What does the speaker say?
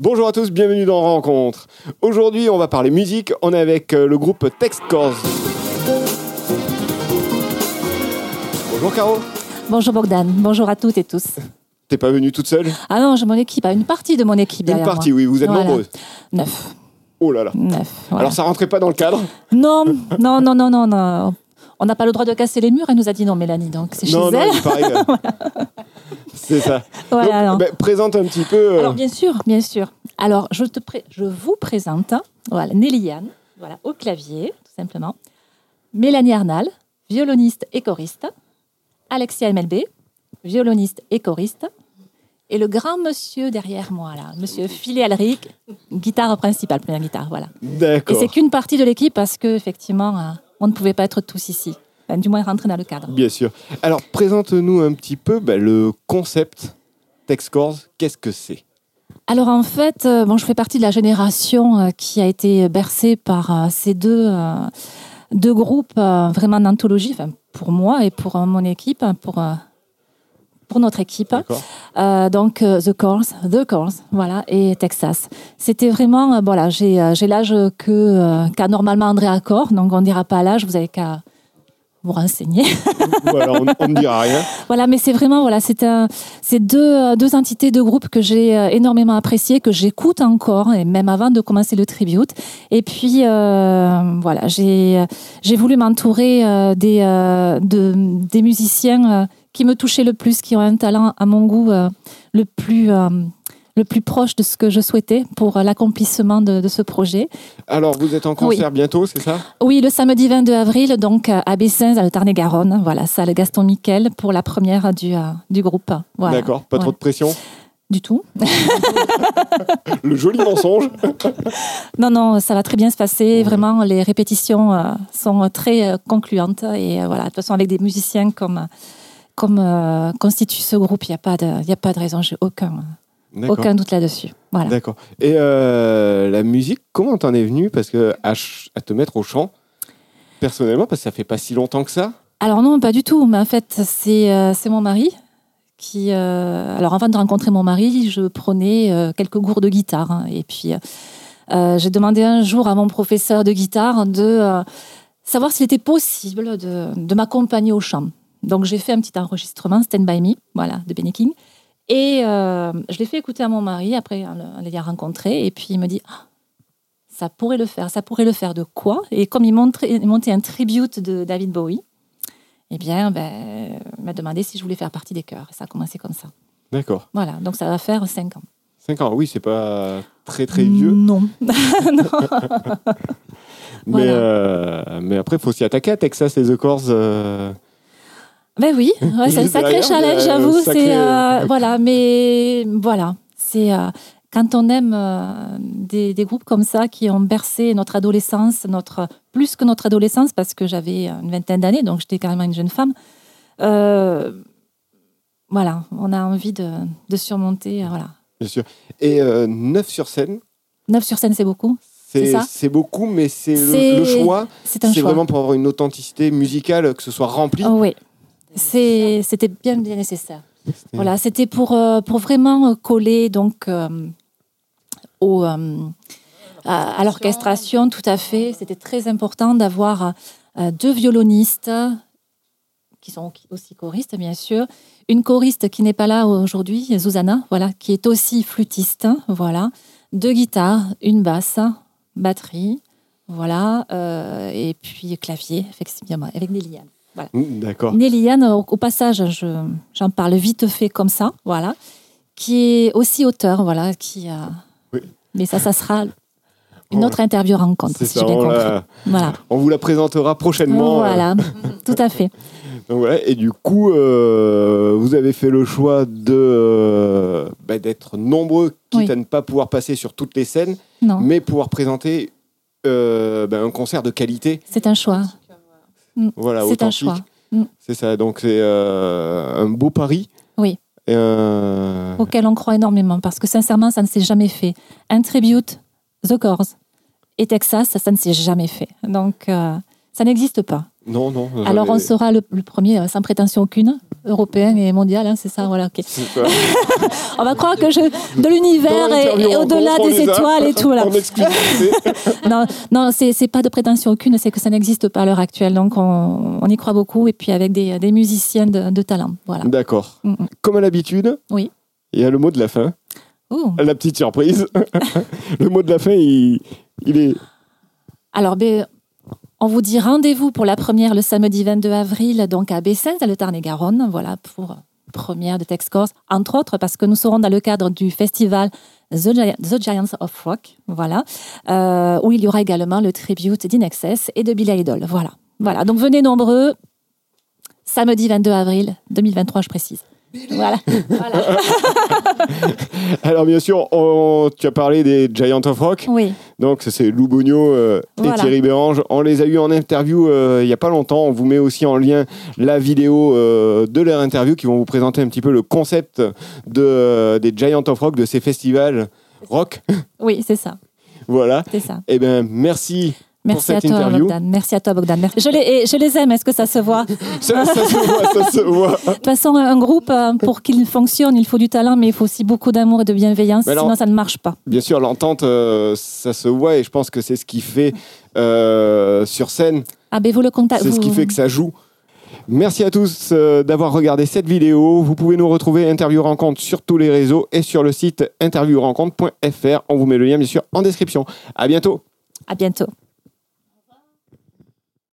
Bonjour à tous, bienvenue dans Rencontre. Aujourd'hui, on va parler musique. On est avec euh, le groupe Text. Bonjour Caro. Bonjour Bogdan, bonjour à toutes et tous. T'es pas venue toute seule? Ah non, j'ai mon équipe, ah, une partie de mon équipe Une derrière partie, moi. oui, vous êtes Voilà. nombreux. Neuf. Oh là là. Neuf. voilà. Alors ça rentrait pas dans le cadre? Non, non, non, non, non, non. On n'a pas le droit de casser les murs, elle nous a dit non, Mélanie, donc c'est chez Non, non, elle. il paraît que- C'est ça. Voilà, Donc, non. ben, présente un petit peu. euh, Alors bien sûr, bien sûr. Alors je, te pré- je vous présente voilà, Néliane, voilà, au clavier, tout simplement. Mélanie Arnal, violoniste et choriste. Alexia MLB, violoniste et choriste. Et le grand monsieur derrière moi, là, monsieur Philé Alric, guitare principale, première guitare, voilà. Et D'accord. c'est qu'une partie de l'équipe parce que effectivement, euh, on ne pouvait pas être tous ici. Du moins rentrer dans le cadre. Bien sûr. Alors, présente-nous un petit peu ben, le concept Text Cores. Qu'est-ce que c'est? Alors en fait, euh, bon, je fais partie de la génération euh, qui a été bercée par euh, ces deux, deux groupes vraiment d'anthologie, pour moi et pour mon équipe, hein, pour, pour notre équipe. Donc The Course, The Course, voilà, et Texas. C'était vraiment, voilà, j'ai l'âge que qu'a normalement André Accor, donc on ne dira pas l'âge, vous avez qu'à vous renseigner. voilà, on ne dira rien. Voilà, mais c'est vraiment voilà, c'est un, c'est deux, deux entités, deux groupes que j'ai euh, énormément appréciés, que j'écoute encore et même avant de commencer le tribute. Et puis euh, voilà, j'ai j'ai voulu m'entourer euh, des de, des musiciens qui me touchaient le plus, qui ont un talent à mon goût le plus le plus proche de ce que je souhaitais pour euh, l'accomplissement de, de ce projet. Alors, vous êtes en concert bientôt, c'est ça? Oui, le samedi 22 avril, donc euh, à Bessens, à le Tarn-et-Garonne, voilà, salle Gaston Miquel pour la première du, euh, du groupe. Voilà. D'accord. Pas trop de pression? Du tout. Le joli mensonge. Non, non, ça va très bien se passer. Vraiment, les répétitions sont très concluantes. Et voilà, de toute façon, avec des musiciens comme, comme euh, constitue ce groupe, il n'y a, pas de- y a pas de raison, j'ai aucun. Aucun doute là-dessus. Voilà. D'accord. Et euh, la musique, comment t'en es venu Parce que à, te mettre au chant, personnellement, parce que ça fait pas si longtemps que ça? Alors non, pas du tout. Mais en fait, c'est euh, c'est mon mari qui. euh, alors avant de rencontrer mon mari, je prenais quelques cours de guitare. hein. et puis, j'ai demandé un jour à mon professeur de guitare de savoir s'il était possible de, de m'accompagner au chant. Donc j'ai fait un petit enregistrement, Stand By Me, voilà, de Benny King. Et euh, je l'ai fait écouter à mon mari après en le- en l'ayant rencontré. Et puis il me dit Ah, ça pourrait le faire. Ça pourrait le faire de quoi? Et comme il, montait un tribute de David Bowie, eh bien, ben, il m'a demandé si je voulais faire partie des chœurs. Ça a commencé comme ça. D'accord. Voilà, donc ça va faire cinq ans. 5 ans, oui, c'est pas très très vieux. Non. Mais, Voilà. euh, mais après, il faut s'y attaquer à Texas et The Course. euh, Ben oui, ouais, c'est un sacré challenge, euh, j'avoue. sacré- C'est euh, voilà, mais voilà, c'est euh, quand on aime euh, des, des groupes comme ça qui ont bercé notre adolescence, notre plus que notre adolescence, parce que j'avais une vingtaine d'années, donc j'étais carrément une jeune femme. euh, voilà, on a envie de, de surmonter. euh, Voilà, Bien sûr. Et 9 sur scène, neuf sur scène, c'est beaucoup. c'est beaucoup, mais c'est le, le choix. C'est vraiment pour avoir une authenticité musicale, que ce soit rempli. Oh oui, c'était bien, bien nécessaire. Voilà, c'était pour, euh, pour vraiment euh, coller donc euh, au, euh, à, à l'orchestration, tout à fait. C'était très important d'avoir deux violonistes qui sont aussi choristes, bien sûr. Une choriste qui n'est pas là aujourd'hui, Zuzana, voilà, qui est aussi flûtiste, voilà. Deux guitares, une basse, batterie, voilà, et puis clavier, effectivement, avec Néliane. Mm, D'accord. Néliane, au, au passage, je- j'en parle vite fait comme ça, voilà, qui est aussi auteur, voilà, qui a. Oui. Mais ça, ça sera une Voilà. autre interview rencontre, C'est si ça, bien on, compris. la- Voilà. on vous la présentera prochainement. euh, Voilà, tout à fait. Donc voilà, et du coup, euh, vous avez fait le choix de euh, bah, d'être nombreux, quitte Oui. à ne pas pouvoir passer sur toutes les scènes, Non, mais pouvoir présenter euh, bah, un concert de qualité. c'est un choix. Voilà, C'est un choix. Mm. C'est ça, donc c'est euh, un beau pari. Oui. Et un- auquel on croit énormément, parce que sincèrement, ça ne s'est jamais fait. Un tribute, The Corrs et Texas, ça, ça ne s'est jamais fait. Donc, euh, ça n'existe pas. Non, non. Alors, on sera le, le premier, euh, sans prétention aucune, européen et mondial, hein, c'est ça, voilà, ok. Ça. On va croire que je. de l'univers et, au-delà des a étoiles et tout, là. Non, non c'est pas de prétention aucune, c'est que ça n'existe pas à l'heure actuelle. Donc, on, on y croit beaucoup, et puis avec des, des musiciens de, de talent, voilà. D'accord. Mm, mm. Comme à l'habitude, Oui. il y a le mot de la fin. Ouh. La petite surprise. le mot de la fin, il, il est. Alors, ben, on vous dit rendez-vous pour la première le samedi 22 avril, donc à Bessens, dans le Tarn-et-Garonne, voilà, pour première de Texcorse, entre autres, parce que nous serons dans le cadre du festival The Giants of Rock, voilà, euh, où il y aura également le tribute d'Inexcess et de Billy Idol, voilà. Voilà, donc venez nombreux, samedi 22 avril 2023, je précise. Voilà. voilà. Alors, bien sûr, on- tu as parlé des Giant of Rock. Oui, Donc, ça, c'est Lou Bogno euh, et Voilà. Thierry Bérange. On les a eus en interview euh, il n'y a pas longtemps. On vous met aussi en lien la vidéo euh, de leur interview qui vont vous présenter un petit peu le concept de, euh, des Giant of Rock, de ces festivals rock. oui, c'est ça, voilà. c'est ça. Eh bien, merci. Merci à toi. Bogdan. Merci à toi, Bogdan. Je, les, et je les aime. Est-ce que ça se voit? Ça, ça se voit, ça se voit. De toute façon, un groupe, euh, pour qu'il fonctionne, il faut du talent, mais il faut aussi beaucoup d'amour et de bienveillance, alors- sinon ça ne marche pas. Bien sûr, l'entente, euh, ça se voit et je pense que c'est ce qui fait euh, sur scène, Ah ben vous le contactez. c'est ce qui fait que ça joue. Merci à tous d'avoir regardé cette vidéo. Vous pouvez nous retrouver Interview Rencontre sur tous les réseaux et sur le site interviewrencontre.fr. On vous met le lien bien sûr en description. À bientôt. À bientôt.